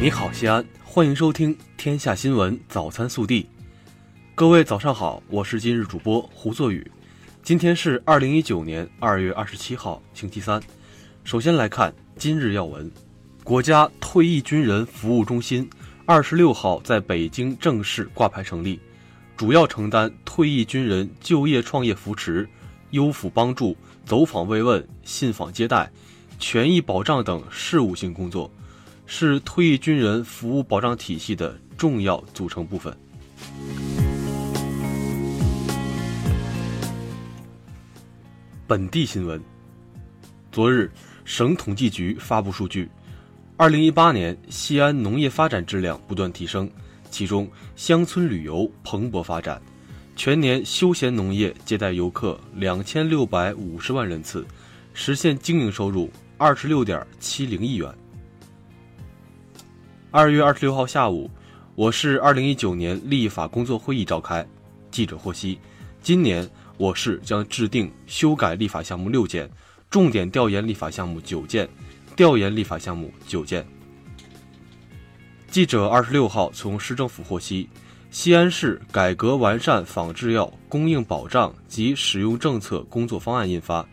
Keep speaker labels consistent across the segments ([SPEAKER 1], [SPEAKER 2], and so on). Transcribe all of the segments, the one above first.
[SPEAKER 1] 你好，西安，欢迎收听《天下新闻早餐速递》。各位早上好，我是今日主播胡作宇。今天是二零一九年二月二十七号，星期三。首先来看今日要闻：国家退役军人服务中心二十六号在北京正式挂牌成立，主要承担退役军人就业创业扶持、优抚帮助、走访慰问、信访接待、权益保障等事务性工作。是退役军人服务保障体系的重要组成部分。本地新闻：昨日，省统计局发布数据，二零一八年西安农业发展质量不断提升，其中乡村旅游蓬勃发展，全年休闲农业接待游客两千六百五十万人次，实现经营收入二十六点七零亿元。二月二十六号下午，我市二零一九年立法工作会议召开。记者获悉，今年我市将制定修改立法项目六件，重点调研立法项目九件，调研立法项目九件。记者二十六号从市政府获悉，西安市改革完善仿制药供应保障及使用政策工作方案印发，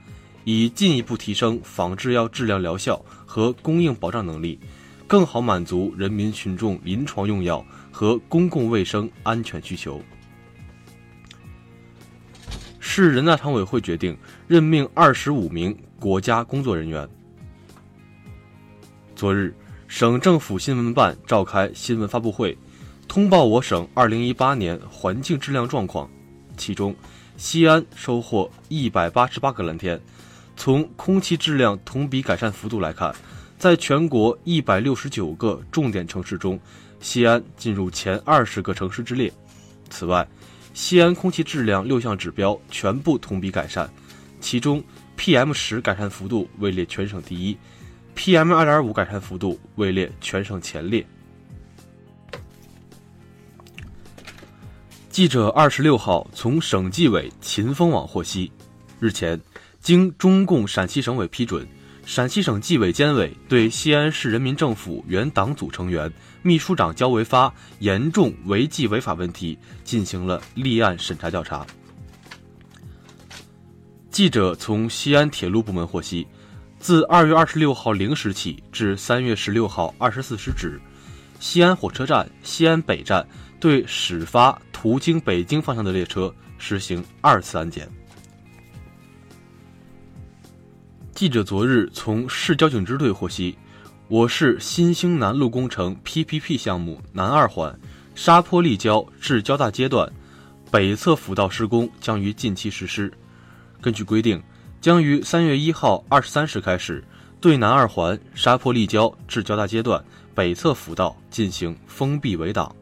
[SPEAKER 1] 以进一步提升仿制药质量疗效和供应保障能力。更好满足人民群众临床用药和公共卫生安全需求。市人大常委会决定任命二十五名国家工作人员。昨日，省政府新闻办召开新闻发布会，通报我省二零一八年环境质量状况，其中，西安收获一百八十八个蓝天。从空气质量同比改善幅度来看。在全国一百六十九个重点城市中，西安进入前二十个城市之列。此外，西安空气质量六项指标全部同比改善，其中 PM 十改善幅度位列全省第一，PM 二点五改善幅度位列全省前列。记者二十六号从省纪委秦风网获悉，日前，经中共陕西省委批准。陕西省纪委监委对西安市人民政府原党组成员、秘书长焦维发严重违纪违法问题进行了立案审查调查。记者从西安铁路部门获悉，自二月二十六号零时起至三月十六号二十四时止，西安火车站西安北站对始发途经北京方向的列车实行二次安检。记者昨日从市交警支队获悉，我市新兴南路工程 PPP 项目南二环沙坡立交至交大阶段北侧辅道施工将于近期实施。根据规定，将于三月一号二十三时开始对南二环沙坡立交至交大阶段北侧辅道进行封闭围挡。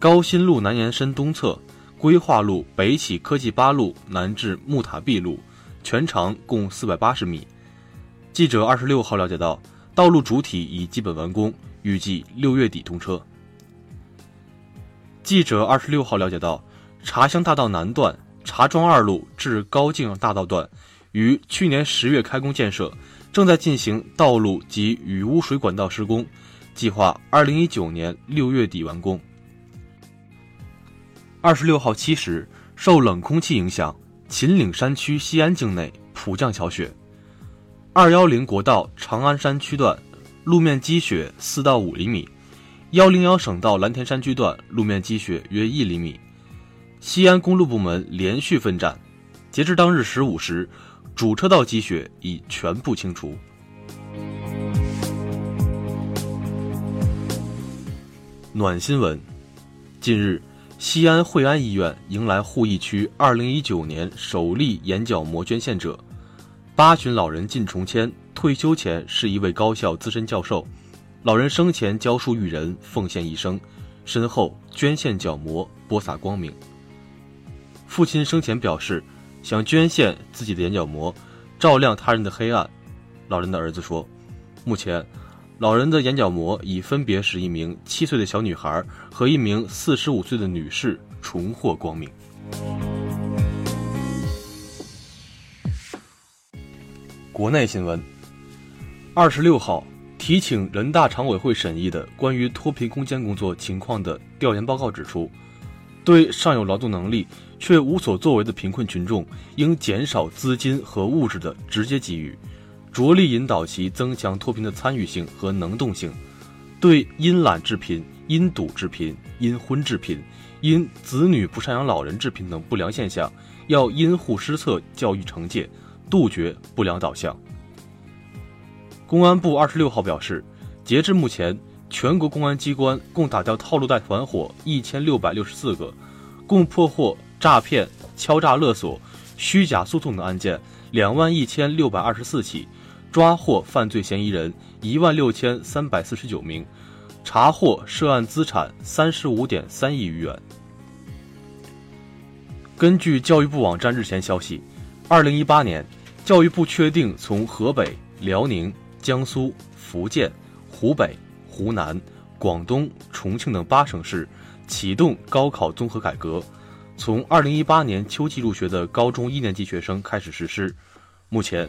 [SPEAKER 1] 高新路南延伸东侧规划路北起科技八路南至木塔壁路。全长共四百八十米。记者二十六号了解到，道路主体已基本完工，预计六月底通车。记者二十六号了解到，茶香大道南段茶庄二路至高境大道段于去年十月开工建设，正在进行道路及雨污水管道施工，计划二零一九年六月底完工。二十六号七时，受冷空气影响。秦岭山区西安境内普降小雪，二幺零国道长安山区段路面积雪四到五厘米，幺零幺省道蓝田山区段路面积雪约一厘米。西安公路部门连续奋战，截至当日十五时，主车道积雪已全部清除。暖新闻，近日。西安惠安医院迎来鄠邑区2019年首例眼角膜捐献者，八旬老人靳崇谦退休前是一位高校资深教授，老人生前教书育人，奉献一生，身后捐献角膜，播撒光明。父亲生前表示，想捐献自己的眼角膜，照亮他人的黑暗。老人的儿子说，目前。老人的眼角膜已分别使一名七岁的小女孩和一名四十五岁的女士重获光明。国内新闻：二十六号，提请人大常委会审议的关于脱贫攻坚工作情况的调研报告指出，对尚有劳动能力却无所作为的贫困群众，应减少资金和物质的直接给予，着力引导其增强脱贫的参与性和能动性。对因懒致贫、因赌致贫、因婚致贫、因子女不赡养老人致贫等不良现象，要因户施策、教育惩戒，杜绝不良导向。公安部二十六号表示，截至目前，全国公安机关共打掉套路贷团伙一千六百六十四个，共破获诈骗、敲诈勒索、虚假诉讼的案件两万一千六百二十四起，抓获犯罪嫌疑人一万六千三百四十九名，查获涉案资产三十五点三亿余元。根据教育部网站日前消息，二零一八年，教育部确定从河北、辽宁。江苏、福建、湖北、湖南、广东、重庆等八省市启动高考综合改革，从二零一八年秋季入学的高中一年级学生开始实施。目前，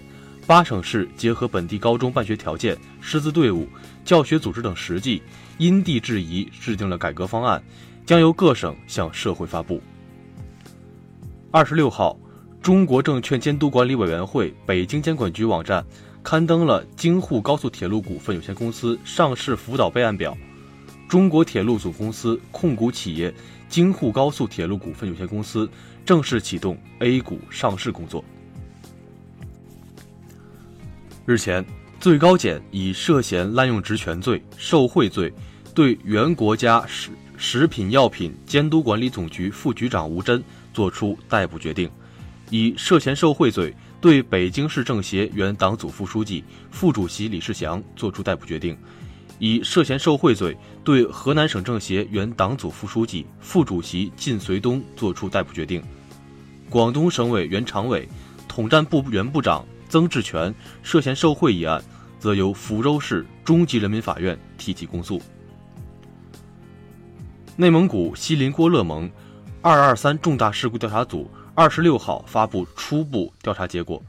[SPEAKER 1] 八省市结合本地高中办学条件、师资队伍、教学组织等实际，因地制宜制定了改革方案，将由各省向社会发布。二十六号，中国证券监督管理委员会北京监管局网站。刊登了京沪高速铁路股份有限公司上市辅导备案表，中国铁路总公司控股企业京沪高速铁路股份有限公司正式启动 A 股上市工作。日前，最高检以涉嫌滥用职权罪、受贿罪，对原国家食食品药品监督管理总局副局长吴真作出逮捕决定，以涉嫌受贿罪。对北京市政协原党组副书记、副主席李世祥作出逮捕决定，以涉嫌受贿罪对河南省政协原党组副书记、副主席靳绥东作出逮捕决定。广东省委原常委、统战部原部长曾志权涉嫌受贿一案，则由福州市中级人民法院提起公诉。内蒙古锡林郭勒盟二二三重大事故调查组。二十六号发布初步调查结果，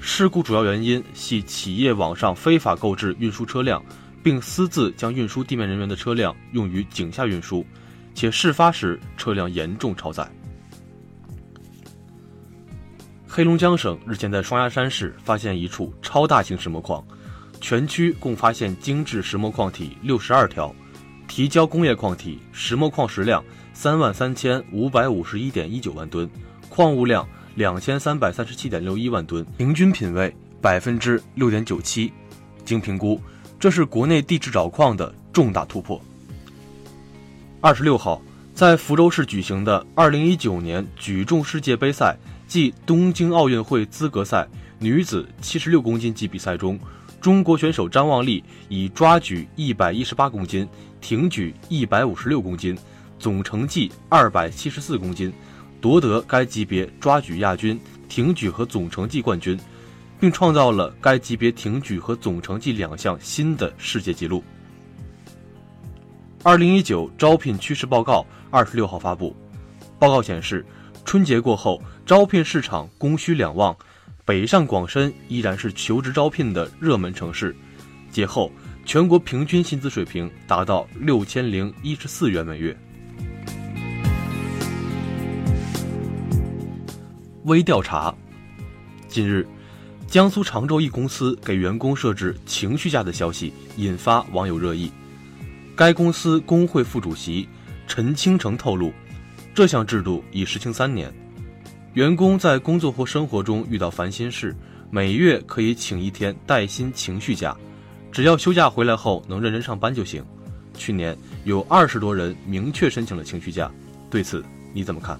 [SPEAKER 1] 事故主要原因系企业网上非法购置运输车辆，并私自将运输地面人员的车辆用于井下运输，且事发时车辆严重超载。黑龙江省日前在双鸭山市发现一处超大型石墨矿，全区共发现精制石墨矿体六十二条，提交工业矿体石墨矿石量三万三千五百五十一点一九万吨。矿物量两千三百三十七点六一万吨，平均品位百分之六点九七。经评估，这是国内地质找矿的重大突破。二十六号，在福州市举行的二零一九年举重世界杯赛继东京奥运会资格赛女子七十六公斤级比赛中，中国选手张望丽以抓举一百一十八公斤、挺举一百五十六公斤，总成绩二百七十四公斤。夺得该级别抓举亚军、挺举和总成绩冠军，并创造了该级别挺举和总成绩两项新的世界纪录。二零一九招聘趋势报告二十六号发布，报告显示，春节过后招聘市场供需两旺，北上广深依然是求职招聘的热门城市。节后，全国平均薪资水平达到六千零一十四元每月。微调查。近日，江苏常州一公司给员工设置情绪假的消息引发网友热议。该公司工会副主席陈清成透露，这项制度已实行三年，员工在工作或生活中遇到烦心事，每月可以请一天带薪情绪假，只要休假回来后能认真上班就行。去年有二十多人明确申请了情绪假，对此你怎么看？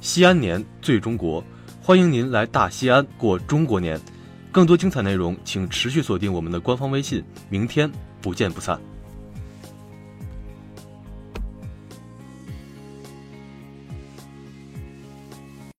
[SPEAKER 1] 西安年最中国，欢迎您来大西安过中国年。更多精彩内容，请持续锁定我们的官方微信。明天不见不散。